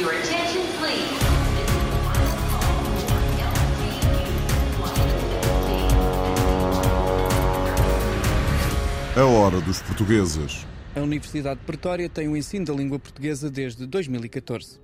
Your attention, please. A hora dos portugueses. A Universidade de Pretória tem o ensino da língua portuguesa desde 2014.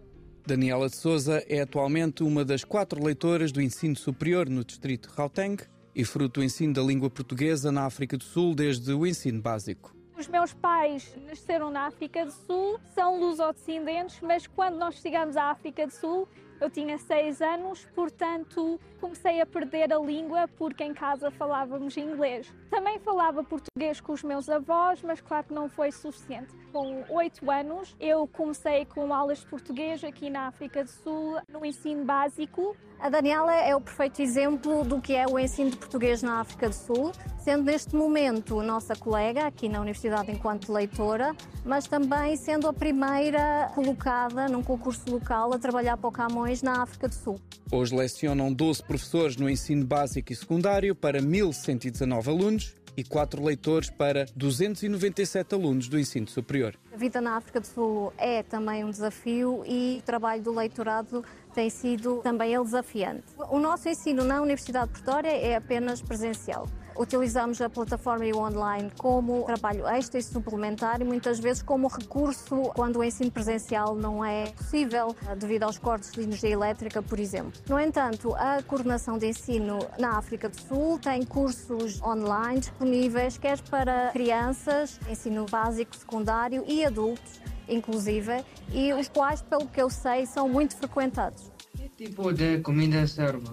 Daniela de Souza é atualmente uma das quatro leitoras do ensino superior no distrito de Gauteng e fruto do ensino da língua portuguesa na África do Sul desde o ensino básico. Os meus pais nasceram na África do Sul, são lusodescendentes, mas quando nós chegamos à África do Sul, eu tinha seis anos, portanto comecei a perder a língua porque em casa falávamos inglês. Também falava português com os meus avós, mas claro que não foi suficiente. Com oito anos eu comecei com aulas de português aqui na África do Sul, no ensino básico. A Daniela é o perfeito exemplo do que é o ensino de português na África do Sul, sendo neste momento nossa colega aqui na Universidade enquanto leitora, mas também sendo a primeira colocada num concurso local a trabalhar para o Camões na África do Sul. Hoje lecionam 12 professores no ensino básico e secundário para 1.119 alunos e 4 leitores para 297 alunos do ensino superior. A vida na África do Sul é também um desafio e o trabalho do leitorado tem sido também desafiante. O nosso ensino na Universidade de Pretória é apenas presencial. Utilizamos a plataforma e o online como trabalho extra e suplementar e muitas vezes como recurso quando o ensino presencial não é possível devido aos cortes de energia elétrica, por exemplo. No entanto, a coordenação de ensino na África do Sul tem cursos online disponíveis, quer para crianças, ensino básico, secundário e adultos, inclusive, e os quais, pelo que eu sei, são muito frequentados. Que tipo de comida serve?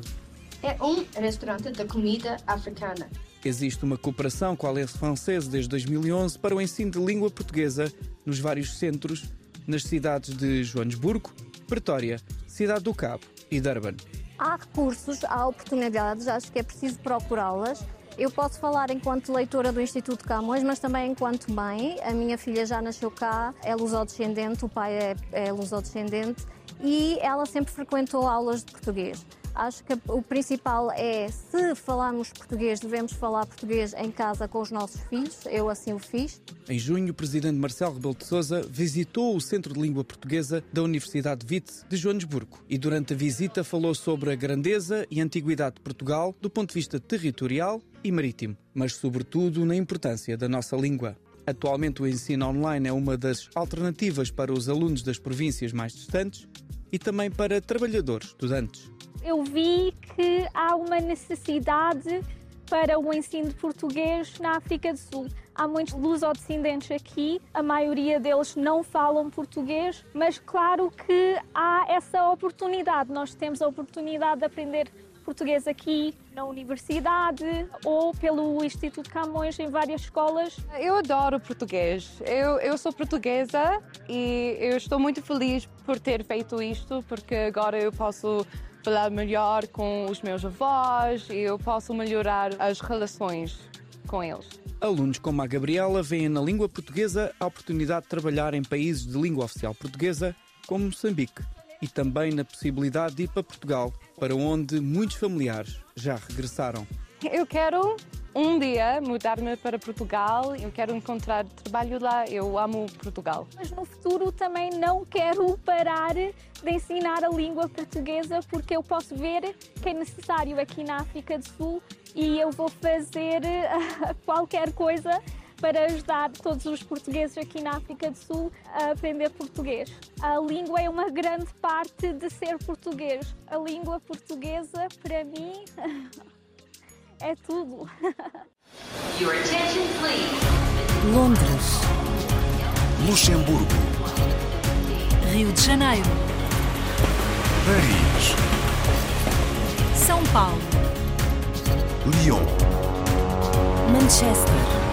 É um restaurante de comida africana. Existe uma cooperação com a Alliance Française desde 2011 para o ensino de língua portuguesa nos vários centros nas cidades de Joanesburgo, Pretória, Cidade do Cabo e Durban. Há recursos, há oportunidades, acho que é preciso procurá-las. Eu posso falar enquanto leitora do Instituto Camões, mas também enquanto mãe. A minha filha já nasceu cá, é lusodescendente, o pai é, é lusodescendente e ela sempre frequentou aulas de português. Acho que o principal é, se falarmos português, devemos falar português em casa com os nossos filhos. Eu assim o fiz. Em junho, o presidente Marcelo Rebelo de Sousa visitou o Centro de Língua Portuguesa da Universidade Witts de Joanesburgo e durante a visita falou sobre a grandeza e antiguidade de Portugal do ponto de vista territorial e marítimo, mas sobretudo na importância da nossa língua. Atualmente o ensino online é uma das alternativas para os alunos das províncias mais distantes e também para trabalhadores, estudantes eu vi que há uma necessidade para o ensino de português na África do Sul. Há muitos lusodescendentes aqui, a maioria deles não falam português, mas claro que há essa oportunidade. Nós temos a oportunidade de aprender português aqui na universidade ou pelo Instituto Camões em várias escolas. Eu adoro português. Eu, eu sou portuguesa e eu estou muito feliz por ter feito isto, porque agora eu posso falar melhor com os meus avós e eu posso melhorar as relações com eles. Alunos como a Gabriela veem na língua portuguesa a oportunidade de trabalhar em países de língua oficial portuguesa, como Moçambique, e também na possibilidade de ir para Portugal, para onde muitos familiares já regressaram. Eu quero um dia mudar-me para Portugal, eu quero encontrar trabalho lá, eu amo Portugal. Mas no futuro também não quero parar de ensinar a língua portuguesa porque eu posso ver que é necessário aqui na África do Sul e eu vou fazer qualquer coisa para ajudar todos os portugueses aqui na África do Sul a aprender português. A língua é uma grande parte de ser português. A língua portuguesa, para mim, é tudo. Your attention, please. Londres, Luxemburgo, Rio de Janeiro, Paris, São Paulo, Lyon. Manchester.